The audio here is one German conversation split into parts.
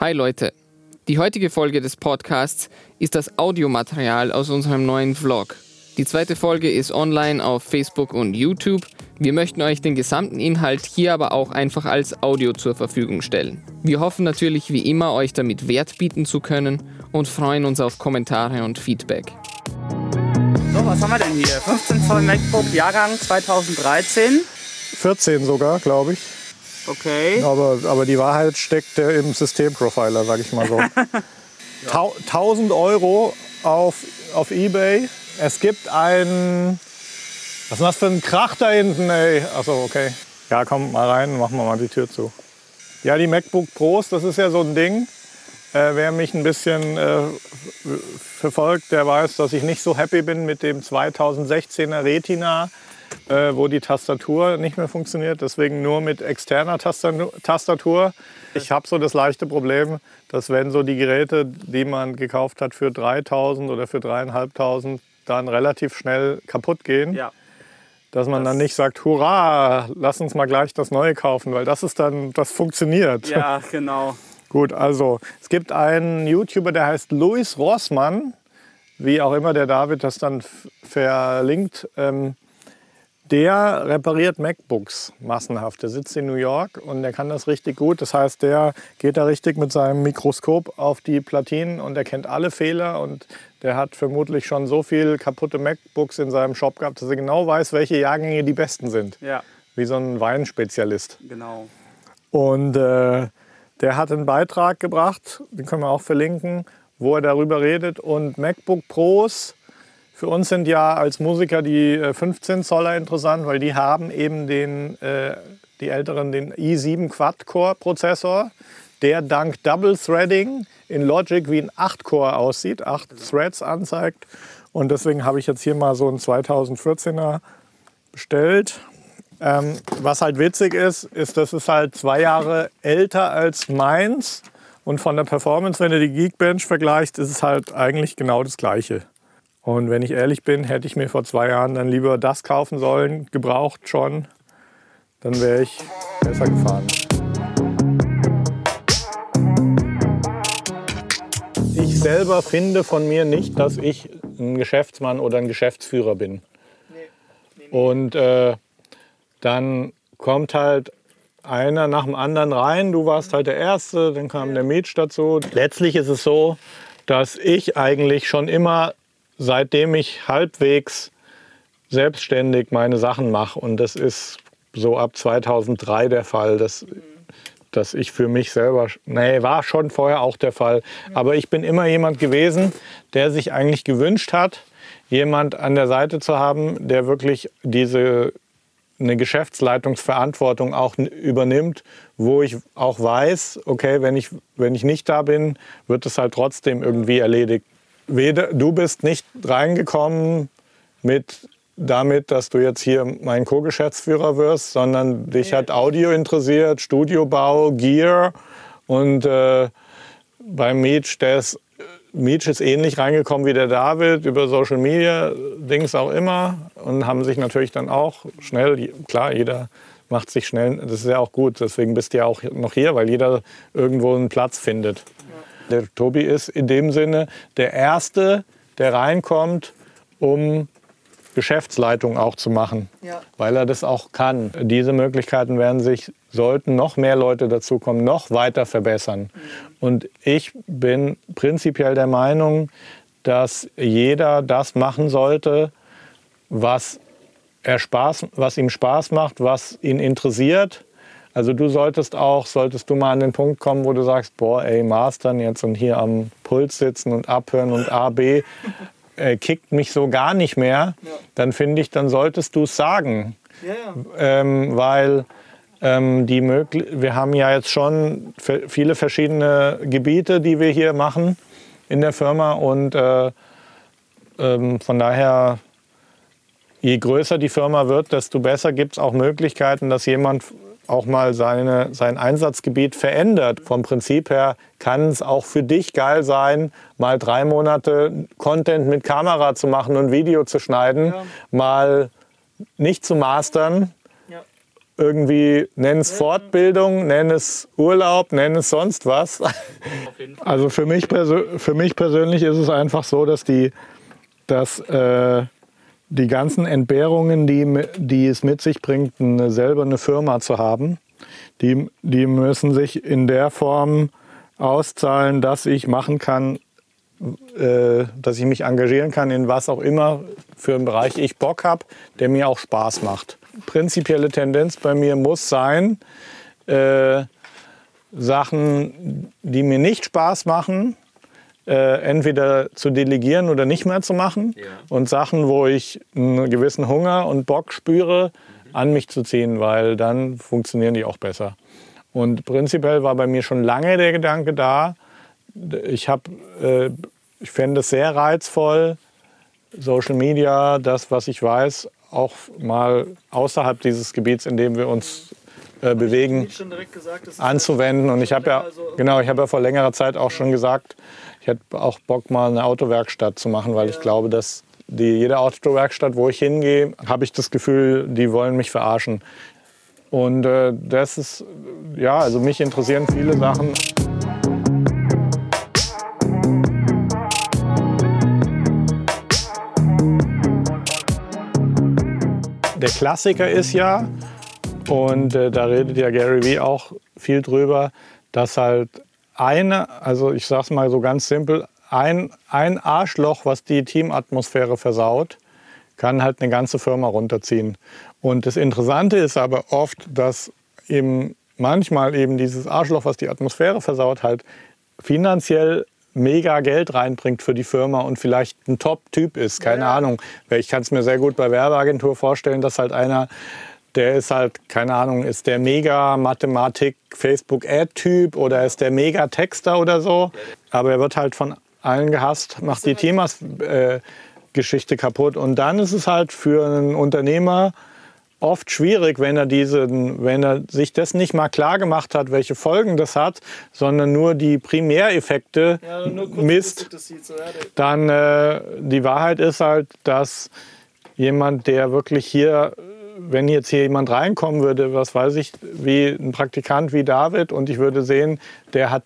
Hi Leute, die heutige Folge des Podcasts ist das Audiomaterial aus unserem neuen Vlog. Die zweite Folge ist online auf Facebook und YouTube. Wir möchten euch den gesamten Inhalt hier aber auch einfach als Audio zur Verfügung stellen. Wir hoffen natürlich wie immer, euch damit Wert bieten zu können und freuen uns auf Kommentare und Feedback. So, was haben wir denn hier? 15 Zoll MacBook, Jahrgang 2013. 14 sogar, glaube ich. Okay. Aber, aber die Wahrheit steckt ja im Systemprofiler, sage ich mal so. Tau 1000 Euro auf, auf Ebay. Es gibt ein. Was ist das für ein Krach da hinten, ey? Achso, okay. Ja, komm mal rein, machen wir mal die Tür zu. Ja, die MacBook Pros, das ist ja so ein Ding. Äh, wer mich ein bisschen äh, verfolgt, der weiß, dass ich nicht so happy bin mit dem 2016er Retina äh, wo die Tastatur nicht mehr funktioniert. Deswegen nur mit externer Tastatur. Ich habe so das leichte Problem, dass wenn so die Geräte, die man gekauft hat für 3000 oder für 3.500, dann relativ schnell kaputt gehen. Ja. Dass man das dann nicht sagt, hurra, lass uns mal gleich das Neue kaufen, weil das ist dann, das funktioniert. Ja, genau. Gut, also es gibt einen YouTuber, der heißt Louis Rossmann, wie auch immer der David das dann verlinkt. Ähm, der repariert MacBooks massenhaft. Der sitzt in New York und der kann das richtig gut. Das heißt, der geht da richtig mit seinem Mikroskop auf die Platinen und er kennt alle Fehler und der hat vermutlich schon so viel kaputte MacBooks in seinem Shop gehabt, dass er genau weiß, welche Jahrgänge die besten sind. Ja. Wie so ein Weinspezialist. Genau. Und äh, der hat einen Beitrag gebracht, den können wir auch verlinken, wo er darüber redet. Und MacBook Pros für uns sind ja als Musiker die 15 äh, Zoller interessant, weil die haben eben den, äh, die älteren den i7 Quad-Core-Prozessor, der dank Double Threading in Logic wie ein 8-Core aussieht, 8 Threads anzeigt. Und deswegen habe ich jetzt hier mal so einen 2014er bestellt. Ähm, was halt witzig ist, ist, dass es halt zwei Jahre älter als meins. Und von der Performance, wenn du die Geekbench vergleicht, ist es halt eigentlich genau das Gleiche. Und wenn ich ehrlich bin, hätte ich mir vor zwei Jahren dann lieber das kaufen sollen, gebraucht schon, dann wäre ich besser gefahren. Ich selber finde von mir nicht, dass ich ein Geschäftsmann oder ein Geschäftsführer bin. Und äh, dann kommt halt einer nach dem anderen rein. Du warst halt der Erste, dann kam der Mietsch dazu. Letztlich ist es so, dass ich eigentlich schon immer seitdem ich halbwegs selbstständig meine Sachen mache, und das ist so ab 2003 der Fall, dass, dass ich für mich selber, nee, war schon vorher auch der Fall, aber ich bin immer jemand gewesen, der sich eigentlich gewünscht hat, jemand an der Seite zu haben, der wirklich diese eine Geschäftsleitungsverantwortung auch übernimmt, wo ich auch weiß, okay, wenn ich, wenn ich nicht da bin, wird es halt trotzdem irgendwie erledigt weder, du bist nicht reingekommen mit damit, dass du jetzt hier mein Co-Geschäftsführer wirst, sondern dich hat Audio interessiert, Studiobau, Gear und äh, beim Meech, der ist, Meech ist ähnlich reingekommen wie der David über Social Media, Dings auch immer und haben sich natürlich dann auch schnell, klar, jeder macht sich schnell, das ist ja auch gut, deswegen bist du ja auch noch hier, weil jeder irgendwo einen Platz findet. Der Tobi ist in dem Sinne der Erste, der reinkommt, um Geschäftsleitung auch zu machen, ja. weil er das auch kann. Diese Möglichkeiten werden sich, sollten noch mehr Leute dazukommen, noch weiter verbessern. Mhm. Und ich bin prinzipiell der Meinung, dass jeder das machen sollte, was, er Spaß, was ihm Spaß macht, was ihn interessiert also du solltest auch, solltest du mal an den Punkt kommen, wo du sagst, boah, ey, Mastern jetzt und hier am Puls sitzen und abhören und A, B, äh, kickt mich so gar nicht mehr, ja. dann finde ich, dann solltest du es sagen. Ja, ja. Ähm, weil ähm, die wir haben ja jetzt schon viele verschiedene Gebiete, die wir hier machen in der Firma und äh, ähm, von daher je größer die Firma wird, desto besser gibt es auch Möglichkeiten, dass jemand auch mal seine, sein Einsatzgebiet verändert. Vom Prinzip her kann es auch für dich geil sein, mal drei Monate Content mit Kamera zu machen und Video zu schneiden, ja. mal nicht zu mastern, ja. irgendwie, nenn es Fortbildung, nenn es Urlaub, nenn es sonst was. Also für mich, für mich persönlich ist es einfach so, dass die, dass, äh, die ganzen Entbehrungen, die, die es mit sich bringt, eine, selber eine Firma zu haben, die, die müssen sich in der Form auszahlen, dass ich machen kann, äh, dass ich mich engagieren kann in was auch immer für einen Bereich ich Bock habe, der mir auch Spaß macht. Prinzipielle Tendenz bei mir muss sein, äh, Sachen, die mir nicht Spaß machen, äh, entweder zu delegieren oder nicht mehr zu machen. Ja. Und Sachen, wo ich einen gewissen Hunger und Bock spüre, mhm. an mich zu ziehen, weil dann funktionieren die auch besser. Und prinzipiell war bei mir schon lange der Gedanke da, ich, äh, ich fände es sehr reizvoll, Social Media, das, was ich weiß, auch mal außerhalb dieses Gebiets, in dem wir uns äh, bewegen, gesagt, anzuwenden. Und ich habe ja, also genau, ich habe ja vor längerer Zeit auch schon gesagt, ich hätte auch Bock, mal eine Autowerkstatt zu machen, weil ich glaube, dass die, jede Autowerkstatt, wo ich hingehe, habe ich das Gefühl, die wollen mich verarschen. Und äh, das ist, ja, also mich interessieren viele Sachen. Der Klassiker ist ja, und äh, da redet ja Gary Vee auch viel drüber, dass halt eine, also ich sag's mal so ganz simpel, ein, ein Arschloch, was die Teamatmosphäre versaut, kann halt eine ganze Firma runterziehen. Und das Interessante ist aber oft, dass eben manchmal eben dieses Arschloch, was die Atmosphäre versaut, halt finanziell mega Geld reinbringt für die Firma und vielleicht ein Top-Typ ist, keine ja. Ahnung. Ich kann es mir sehr gut bei Werbeagentur vorstellen, dass halt einer der ist halt, keine Ahnung, ist der mega Mathematik Facebook Ad Typ oder ist der mega Texter oder so. Aber er wird halt von allen gehasst, macht die Themas äh, kaputt. Und dann ist es halt für einen Unternehmer oft schwierig, wenn er, diesen, wenn er sich das nicht mal klar gemacht hat, welche Folgen das hat, sondern nur die Primäreffekte ja, nur misst. Dann äh, die Wahrheit ist halt, dass jemand, der wirklich hier wenn jetzt hier jemand reinkommen würde, was weiß ich, wie ein Praktikant wie David und ich würde sehen, der hat,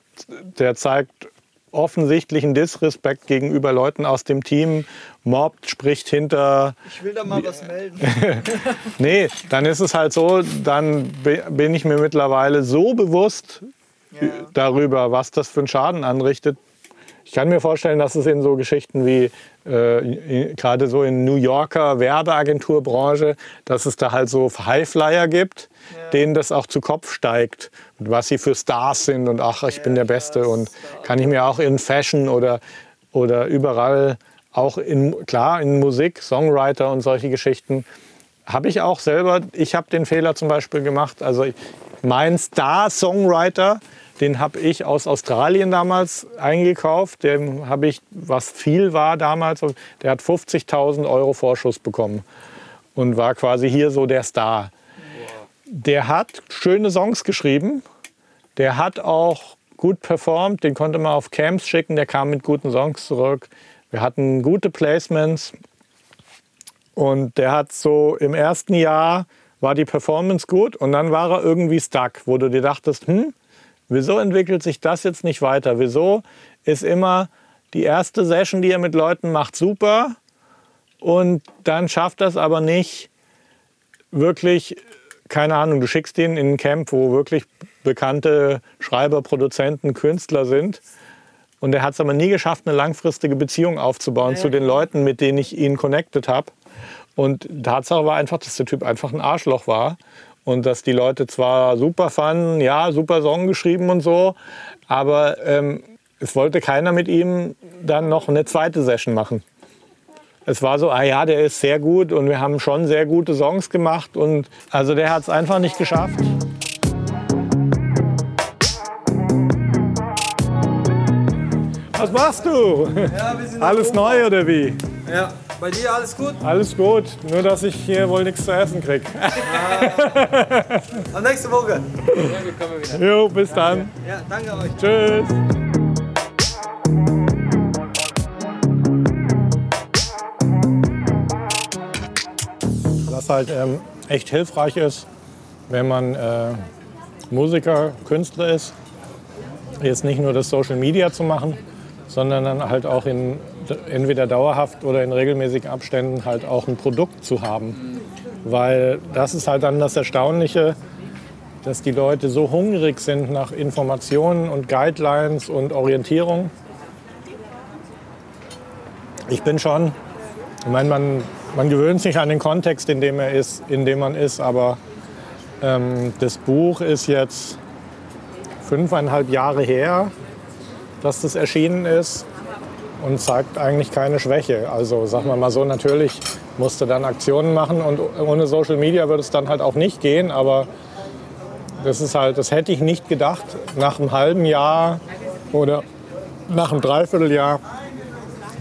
der zeigt offensichtlichen Disrespekt gegenüber Leuten aus dem Team, mobbt, spricht hinter. Ich will da mal was melden. nee, dann ist es halt so, dann bin ich mir mittlerweile so bewusst ja. darüber, was das für einen Schaden anrichtet, ich kann mir vorstellen, dass es in so Geschichten wie äh, gerade so in New Yorker Werbeagenturbranche, dass es da halt so Highflyer gibt, ja. denen das auch zu Kopf steigt, was sie für Stars sind und ach, ich ja, bin der Beste und kann ich mir auch in Fashion oder, oder überall, auch in, klar, in Musik, Songwriter und solche Geschichten, habe ich auch selber, ich habe den Fehler zum Beispiel gemacht, also mein Star-Songwriter, den habe ich aus Australien damals eingekauft. Den habe ich, was viel war damals, der hat 50.000 Euro Vorschuss bekommen und war quasi hier so der Star. Der hat schöne Songs geschrieben. Der hat auch gut performt. Den konnte man auf Camps schicken. Der kam mit guten Songs zurück. Wir hatten gute Placements. Und der hat so im ersten Jahr war die Performance gut und dann war er irgendwie stuck, wo du dir dachtest, hm, Wieso entwickelt sich das jetzt nicht weiter? Wieso ist immer die erste Session, die er mit Leuten macht, super und dann schafft das aber nicht wirklich, keine Ahnung, du schickst ihn in ein Camp, wo wirklich bekannte Schreiber, Produzenten, Künstler sind und er hat es aber nie geschafft, eine langfristige Beziehung aufzubauen ja. zu den Leuten, mit denen ich ihn connected habe. Und Tatsache war einfach, dass der Typ einfach ein Arschloch war und dass die Leute zwar super fanden, ja, super Song geschrieben und so, aber ähm, es wollte keiner mit ihm dann noch eine zweite Session machen. Es war so, ah ja, der ist sehr gut und wir haben schon sehr gute Songs gemacht und also der hat es einfach nicht geschafft. Was machst du? Ja, Alles neu oder wie? Ja. Bei dir alles gut? Alles gut, nur dass ich hier wohl nichts zu essen krieg. Ah. Am nächste Woche. Ja, wir. Jo, bis dann. Ja, danke euch. Tschüss. Was halt ähm, echt hilfreich ist, wenn man äh, Musiker, Künstler ist, jetzt nicht nur das Social Media zu machen, sondern dann halt auch in entweder dauerhaft oder in regelmäßigen Abständen halt auch ein Produkt zu haben. Weil das ist halt dann das Erstaunliche, dass die Leute so hungrig sind nach Informationen und Guidelines und Orientierung. Ich bin schon, ich meine, man, man gewöhnt sich an den Kontext, in dem, er ist, in dem man ist, aber ähm, das Buch ist jetzt fünfeinhalb Jahre her, dass das erschienen ist und zeigt eigentlich keine Schwäche. Also sagen wir mal so, natürlich musste dann Aktionen machen und ohne Social Media würde es dann halt auch nicht gehen, aber das ist halt, das hätte ich nicht gedacht, nach einem halben Jahr oder nach einem Dreivierteljahr,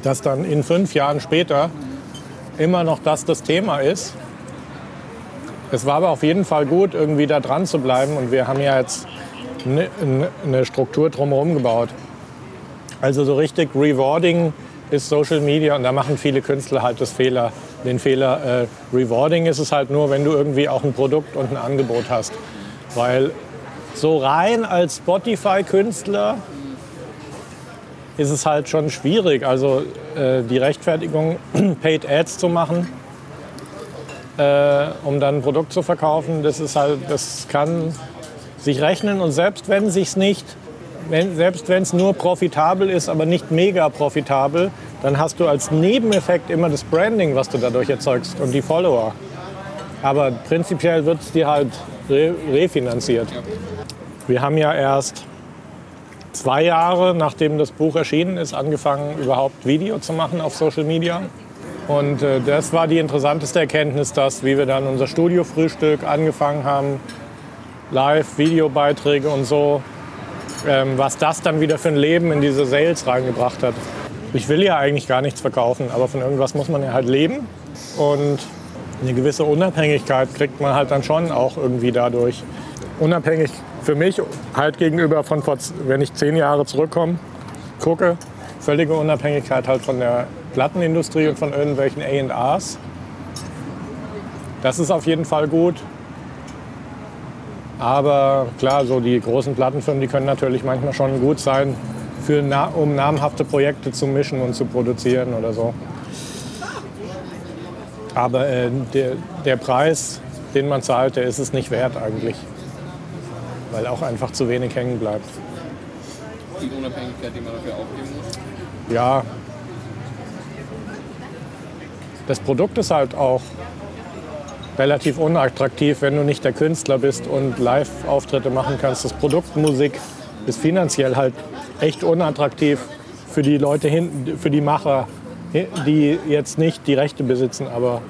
dass dann in fünf Jahren später immer noch das das Thema ist. Es war aber auf jeden Fall gut, irgendwie da dran zu bleiben und wir haben ja jetzt eine, eine Struktur drumherum gebaut. Also so richtig rewarding ist Social Media und da machen viele Künstler halt das Fehler, den Fehler. Äh, rewarding ist es halt nur, wenn du irgendwie auch ein Produkt und ein Angebot hast. Weil so rein als Spotify-Künstler ist es halt schon schwierig. Also äh, die Rechtfertigung, Paid Ads zu machen, äh, um dann ein Produkt zu verkaufen, das ist halt, das kann sich rechnen und selbst wenn sich nicht wenn, selbst wenn es nur profitabel ist, aber nicht mega profitabel, dann hast du als Nebeneffekt immer das Branding, was du dadurch erzeugst und die Follower. Aber prinzipiell wird es dir halt re refinanziert. Wir haben ja erst zwei Jahre, nachdem das Buch erschienen ist, angefangen, überhaupt Video zu machen auf Social Media. Und äh, das war die interessanteste Erkenntnis, dass, wie wir dann unser Studiofrühstück angefangen haben, Live-Videobeiträge und so, ähm, was das dann wieder für ein Leben in diese Sales reingebracht hat. Ich will ja eigentlich gar nichts verkaufen, aber von irgendwas muss man ja halt leben. Und eine gewisse Unabhängigkeit kriegt man halt dann schon auch irgendwie dadurch. Unabhängig für mich halt gegenüber von, wenn ich zehn Jahre zurückkomme, gucke, völlige Unabhängigkeit halt von der Plattenindustrie und von irgendwelchen A&Rs. Das ist auf jeden Fall gut. Aber klar, so die großen Plattenfirmen, die können natürlich manchmal schon gut sein, für, um namhafte Projekte zu mischen und zu produzieren oder so. Aber äh, der, der Preis, den man zahlt, der ist es nicht wert eigentlich. Weil auch einfach zu wenig hängen bleibt. Die Unabhängigkeit, die man dafür aufgeben muss? Ja. Das Produkt ist halt auch relativ unattraktiv, wenn du nicht der Künstler bist und Live-Auftritte machen kannst. Das Produkt Musik ist finanziell halt echt unattraktiv für die Leute hinten, für die Macher, die jetzt nicht die Rechte besitzen, aber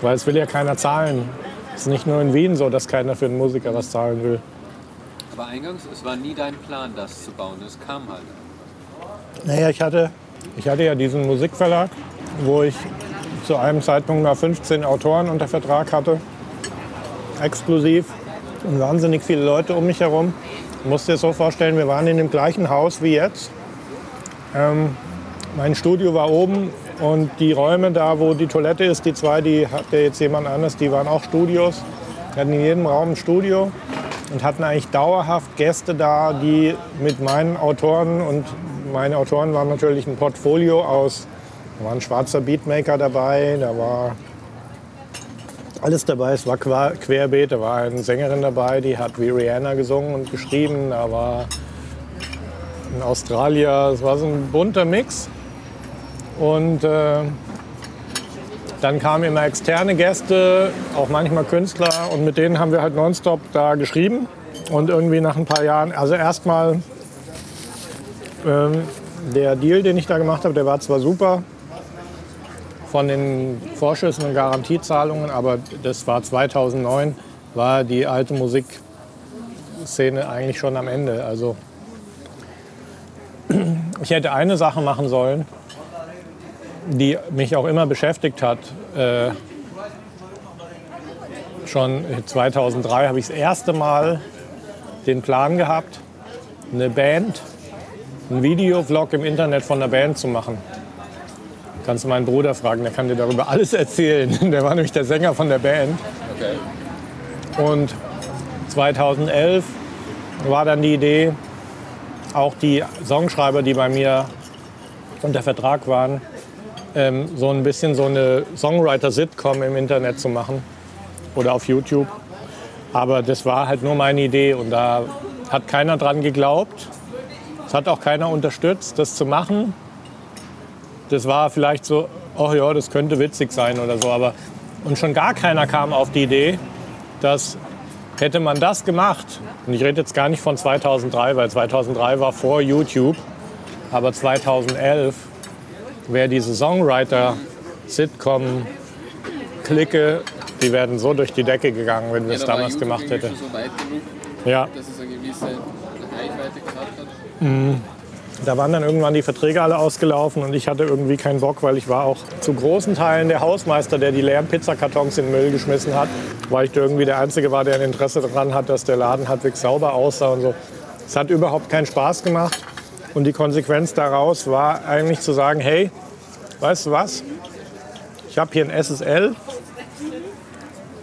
weil es will ja keiner zahlen. Es ist nicht nur in Wien so, dass keiner für einen Musiker was zahlen will. Aber eingangs, es war nie dein Plan, das zu bauen. Es kam halt. Naja, ich hatte, ich hatte ja diesen Musikverlag, wo ich zu einem Zeitpunkt mal 15 Autoren unter Vertrag hatte, exklusiv und wahnsinnig viele Leute um mich herum. Du musst dir so vorstellen, wir waren in dem gleichen Haus wie jetzt. Ähm, mein Studio war oben und die Räume da, wo die Toilette ist, die zwei, die hatte jetzt jemand anderes, die waren auch Studios. Wir hatten in jedem Raum ein Studio und hatten eigentlich dauerhaft Gäste da, die mit meinen Autoren und meine Autoren waren natürlich ein Portfolio aus da war ein schwarzer Beatmaker dabei, da war alles dabei. Es war querbeet, da war eine Sängerin dabei, die hat wie Rihanna gesungen und geschrieben. Da war ein Australier, es war so ein bunter Mix. Und äh, dann kamen immer externe Gäste, auch manchmal Künstler und mit denen haben wir halt nonstop da geschrieben. Und irgendwie nach ein paar Jahren, also erstmal ähm, der Deal, den ich da gemacht habe, der war zwar super, von den Vorschüssen und Garantiezahlungen, aber das war 2009, war die alte Musikszene eigentlich schon am Ende. Also ich hätte eine Sache machen sollen, die mich auch immer beschäftigt hat. Äh, schon 2003 habe ich das erste Mal den Plan gehabt, eine Band, einen Videovlog im Internet von der Band zu machen. Kannst du meinen Bruder fragen, der kann dir darüber alles erzählen. Der war nämlich der Sänger von der Band. Okay. Und 2011 war dann die Idee, auch die Songschreiber, die bei mir unter Vertrag waren, ähm, so ein bisschen so eine Songwriter-Sitcom im Internet zu machen oder auf YouTube. Aber das war halt nur meine Idee und da hat keiner dran geglaubt. Es hat auch keiner unterstützt, das zu machen. Das war vielleicht so, oh ja, das könnte witzig sein oder so. Aber und schon gar keiner kam auf die Idee, dass hätte man das gemacht, und ich rede jetzt gar nicht von 2003, weil 2003 war vor YouTube, aber 2011 wäre diese Songwriter-Sitcom-Clique, die wären so durch die Decke gegangen, wenn wir es da war damals YouTube gemacht hätten. so Ja, dass es eine gewisse Reichweite gehabt hat. Da waren dann irgendwann die Verträge alle ausgelaufen und ich hatte irgendwie keinen Bock, weil ich war auch zu großen Teilen der Hausmeister, der die leeren Pizzakartons in den Müll geschmissen hat, weil ich irgendwie der Einzige war, der ein Interesse daran hat, dass der Laden halbwegs sauber aussah und so. Es hat überhaupt keinen Spaß gemacht und die Konsequenz daraus war eigentlich zu sagen, hey, weißt du was, ich habe hier ein SSL,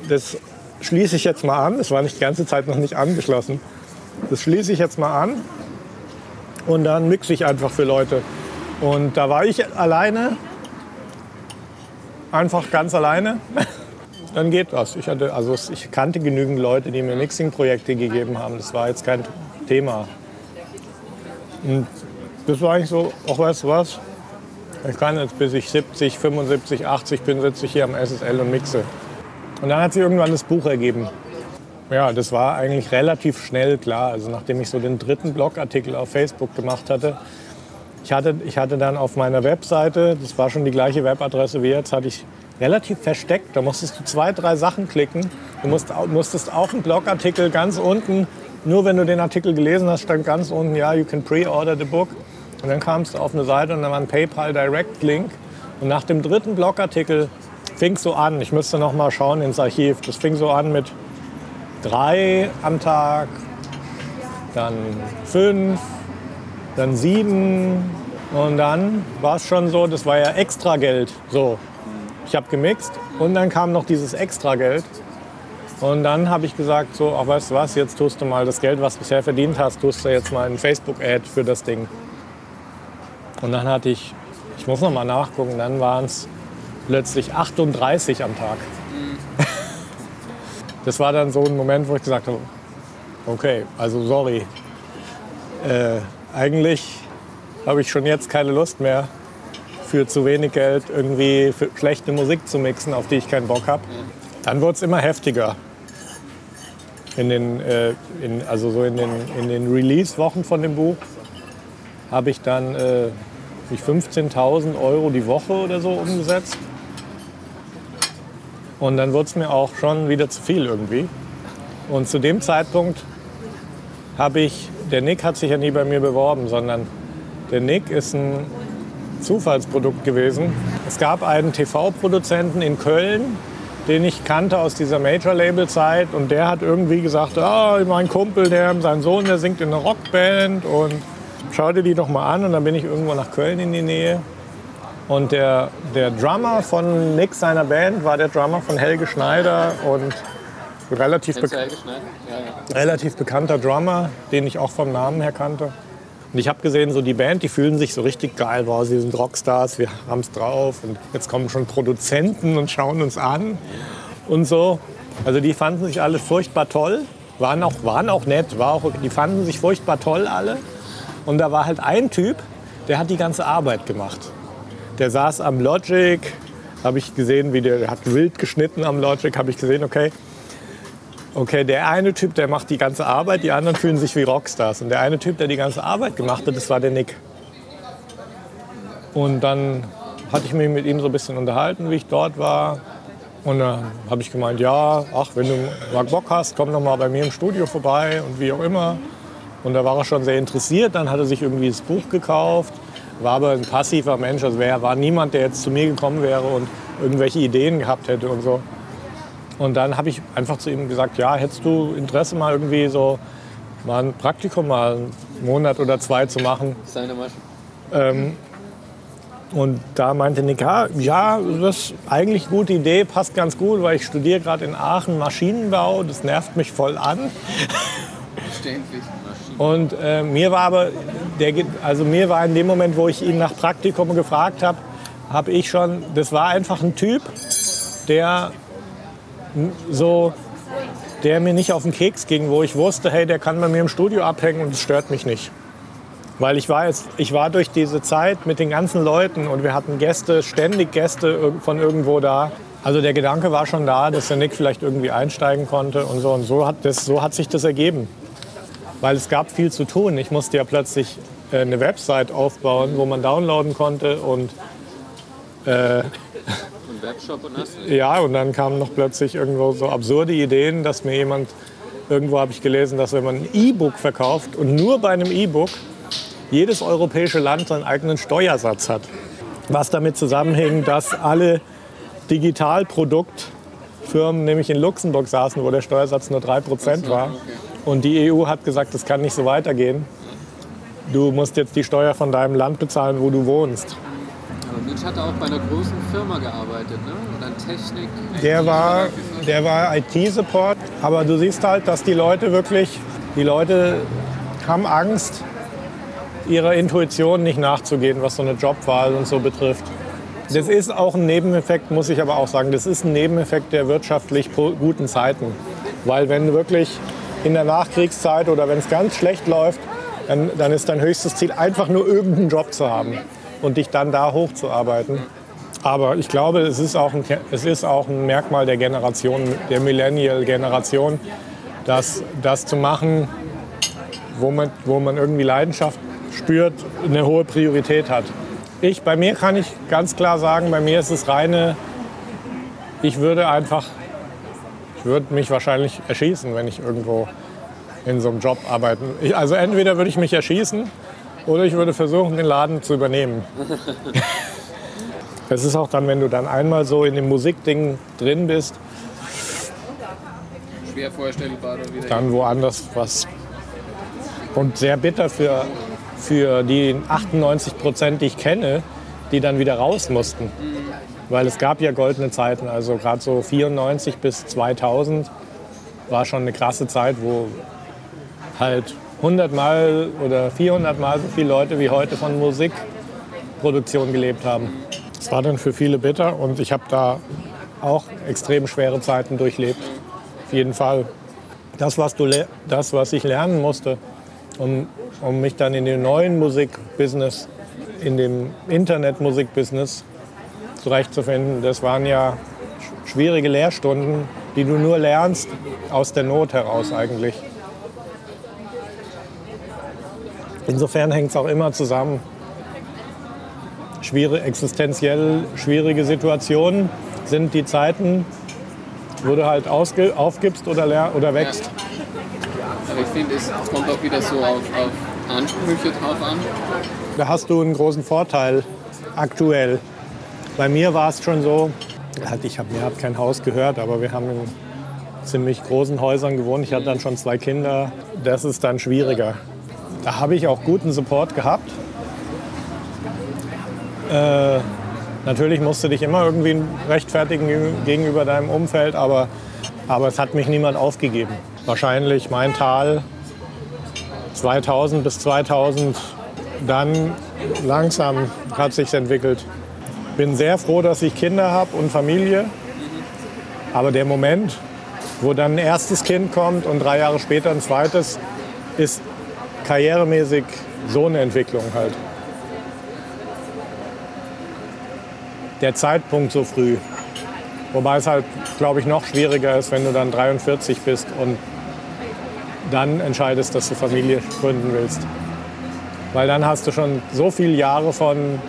das schließe ich jetzt mal an, das war nicht die ganze Zeit noch nicht angeschlossen, das schließe ich jetzt mal an und dann mixe ich einfach für Leute. Und da war ich alleine, einfach ganz alleine. Dann geht das. Ich, hatte, also ich kannte genügend Leute, die mir Mixing-Projekte gegeben haben. Das war jetzt kein Thema. Und das war eigentlich so, ach weißt du was, ich kann jetzt bis ich 70, 75, 80 bin, sitze ich hier am SSL und mixe. Und dann hat sich irgendwann das Buch ergeben. Ja, das war eigentlich relativ schnell klar. Also nachdem ich so den dritten Blogartikel auf Facebook gemacht hatte, ich hatte, ich hatte dann auf meiner Webseite, das war schon die gleiche Webadresse wie jetzt, hatte ich relativ versteckt. Da musstest du zwei, drei Sachen klicken. Du musst, musstest auch einen Blogartikel ganz unten, nur wenn du den Artikel gelesen hast, stand ganz unten, ja, you can pre-order the book. Und dann kamst du auf eine Seite und dann war ein PayPal Direct Link. Und nach dem dritten Blogartikel fing es so an. Ich müsste noch mal schauen ins Archiv. Das fing so an mit drei am Tag, dann fünf, dann sieben und dann war es schon so, das war ja extra Geld. So, ich habe gemixt und dann kam noch dieses extra Geld. Und dann habe ich gesagt, so, ach weißt du was, jetzt tust du mal das Geld, was du bisher verdient hast, tust du jetzt mal ein Facebook-Ad für das Ding. Und dann hatte ich, ich muss noch mal nachgucken, dann waren es plötzlich 38 am Tag. Das war dann so ein Moment, wo ich gesagt habe, okay, also sorry, äh, eigentlich habe ich schon jetzt keine Lust mehr, für zu wenig Geld irgendwie schlechte Musik zu mixen, auf die ich keinen Bock habe. Dann wurde es immer heftiger. In den, äh, in, also so in den, in den Release-Wochen von dem Buch habe ich dann äh, ich 15.000 Euro die Woche oder so umgesetzt. Und dann wurde es mir auch schon wieder zu viel irgendwie. Und zu dem Zeitpunkt habe ich, der Nick hat sich ja nie bei mir beworben, sondern der Nick ist ein Zufallsprodukt gewesen. Es gab einen TV-Produzenten in Köln, den ich kannte aus dieser Major-Label-Zeit und der hat irgendwie gesagt, ah, mein Kumpel, der, sein Sohn, der singt in einer Rockband und schau dir die doch mal an und dann bin ich irgendwo nach Köln in die Nähe und der, der Drummer von Nick seiner Band war der Drummer von Helge Schneider und relativ, bek Helge Schneider? Ja, ja. relativ bekannter Drummer, den ich auch vom Namen her kannte. Und ich habe gesehen, so die Band, die fühlen sich so richtig geil. Wow, sie sind Rockstars, wir haben es drauf. Und jetzt kommen schon Produzenten und schauen uns an und so. Also die fanden sich alle furchtbar toll, waren auch, waren auch nett, war auch, die fanden sich furchtbar toll alle. Und da war halt ein Typ, der hat die ganze Arbeit gemacht. Der saß am Logic, habe ich gesehen, wie der, hat wild geschnitten am Logic, habe ich gesehen, okay, Okay, der eine Typ, der macht die ganze Arbeit, die anderen fühlen sich wie Rockstars. Und der eine Typ, der die ganze Arbeit gemacht hat, das war der Nick. Und dann hatte ich mich mit ihm so ein bisschen unterhalten, wie ich dort war. Und dann habe ich gemeint, ja, ach, wenn du mal Bock hast, komm noch mal bei mir im Studio vorbei und wie auch immer. Und da war er schon sehr interessiert. Dann hat er sich irgendwie das Buch gekauft, war aber ein passiver Mensch. Also er war niemand, der jetzt zu mir gekommen wäre und irgendwelche Ideen gehabt hätte und so. Und dann habe ich einfach zu ihm gesagt, ja, hättest du Interesse mal irgendwie so mal ein Praktikum mal einen Monat oder zwei zu machen? Seine Masche. Ähm, Und da meinte Nick, ja, ja, das ist eigentlich eine gute Idee, passt ganz gut, weil ich studiere gerade in Aachen Maschinenbau, das nervt mich voll an. Verständlich. Und äh, mir war aber, der, also mir war in dem Moment, wo ich ihn nach Praktikum gefragt habe, habe ich schon, das war einfach ein Typ, der so, der mir nicht auf den Keks ging, wo ich wusste, hey, der kann bei mir im Studio abhängen und es stört mich nicht. Weil ich war, jetzt, ich war durch diese Zeit mit den ganzen Leuten und wir hatten Gäste, ständig Gäste von irgendwo da. Also der Gedanke war schon da, dass der Nick vielleicht irgendwie einsteigen konnte und so. Und so hat, das, so hat sich das ergeben. Weil es gab viel zu tun. Ich musste ja plötzlich äh, eine Website aufbauen, wo man downloaden konnte. Und Und Webshop und das. ja, und dann kamen noch plötzlich irgendwo so absurde Ideen, dass mir jemand, irgendwo habe ich gelesen, dass wenn man ein E-Book verkauft und nur bei einem E-Book jedes europäische Land seinen eigenen Steuersatz hat. Was damit zusammenhängt, dass alle Digitalproduktfirmen nämlich in Luxemburg saßen, wo der Steuersatz nur 3% war. Und die EU hat gesagt, das kann nicht so weitergehen. Du musst jetzt die Steuer von deinem Land bezahlen, wo du wohnst. Aber Mitch hat auch bei einer großen Firma gearbeitet, ne? Oder Technik. Der war, der war IT-Support, aber du siehst halt, dass die Leute wirklich, die Leute haben Angst, ihrer Intuition nicht nachzugehen, was so eine Jobwahl und so betrifft. Das ist auch ein Nebeneffekt, muss ich aber auch sagen. Das ist ein Nebeneffekt der wirtschaftlich guten Zeiten. Weil wenn wirklich in der Nachkriegszeit oder wenn es ganz schlecht läuft, dann, dann ist dein höchstes Ziel einfach nur irgendeinen Job zu haben und dich dann da hochzuarbeiten. Aber ich glaube, es ist auch ein, es ist auch ein Merkmal der Generation, der Millennial-Generation, dass das zu machen, wo man, wo man irgendwie Leidenschaft spürt, eine hohe Priorität hat. Ich, bei mir kann ich ganz klar sagen, bei mir ist es reine, ich würde einfach, würde mich wahrscheinlich erschießen, wenn ich irgendwo in so einem Job arbeiten. Ich, also entweder würde ich mich erschießen oder ich würde versuchen, den Laden zu übernehmen. Es ist auch dann, wenn du dann einmal so in dem Musikding drin bist, Schwer vorstellbar wieder. dann woanders was. Und sehr bitter für, für die 98 Prozent, die ich kenne, die dann wieder raus mussten. Weil es gab ja goldene Zeiten, also gerade so 94 bis 2000 war schon eine krasse Zeit, wo halt 100 Mal oder 400 Mal so viele Leute wie heute von Musikproduktion gelebt haben. Es war dann für viele bitter und ich habe da auch extrem schwere Zeiten durchlebt. Auf jeden Fall. Das, was, du, das, was ich lernen musste, um, um mich dann in dem neuen Musikbusiness, in dem Internetmusikbusiness zurechtzufinden, das waren ja sch- schwierige Lehrstunden, die du nur lernst aus der Not heraus eigentlich. Insofern hängt es auch immer zusammen. Schwere, existenziell schwierige Situationen sind die Zeiten, wo du halt aufgibst oder, oder wächst. Aber ich finde, es kommt auch wieder so auf, auf Ansprüche drauf an. Da hast du einen großen Vorteil aktuell. Bei mir war es schon so, halt, ich habe mir hab kein Haus gehört, aber wir haben in ziemlich großen Häusern gewohnt. Ich hatte dann schon zwei Kinder. Das ist dann schwieriger. Da habe ich auch guten Support gehabt. Äh, natürlich musst du dich immer irgendwie rechtfertigen gegenüber deinem Umfeld, aber, aber es hat mich niemand aufgegeben. Wahrscheinlich mein Tal 2000 bis 2000 dann langsam hat sich entwickelt. Bin sehr froh, dass ich Kinder habe und Familie. Aber der Moment, wo dann ein erstes Kind kommt und drei Jahre später ein zweites, ist karrieremäßig so eine Entwicklung halt. Der Zeitpunkt so früh. Wobei es halt, glaube ich, noch schwieriger ist, wenn du dann 43 bist und dann entscheidest, dass du Familie gründen willst. Weil dann hast du schon so viele Jahre von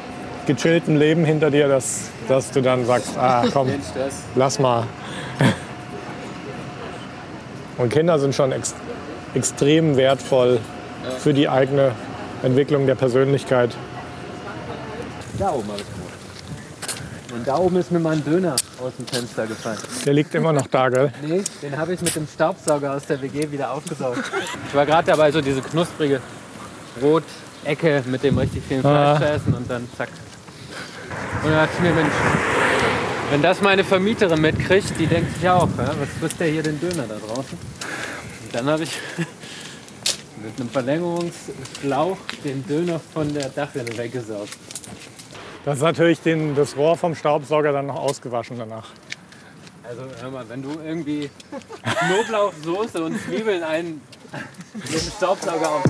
gechilltem Leben hinter dir, dass, dass du dann sagst, ah komm, lass mal. Und Kinder sind schon ex extrem wertvoll für die eigene Entwicklung der Persönlichkeit. Da oben habe ich gemacht. Und da oben ist mir mein Döner aus dem Fenster gefallen. Der liegt immer noch da, gell? Nee, den habe ich mit dem Staubsauger aus der WG wieder aufgesaugt. Ich war gerade dabei, so diese knusprige Brotecke mit dem richtig vielen Fleisch Ah. zu essen und dann zack. Und da dachte ich mir, Mensch, wenn das meine Vermieterin mitkriegt, die denkt sich auch, ja, was frisst der hier den Döner da draußen? Und dann habe ich mit einem Verlängerungsschlauch den Döner von der Dachrinne weggesaugt. Das ist natürlich den, das Rohr vom Staubsauger dann noch ausgewaschen danach. Also hör mal, wenn du irgendwie Knoblauchsoße und Zwiebeln einen mit dem Staubsauger auf.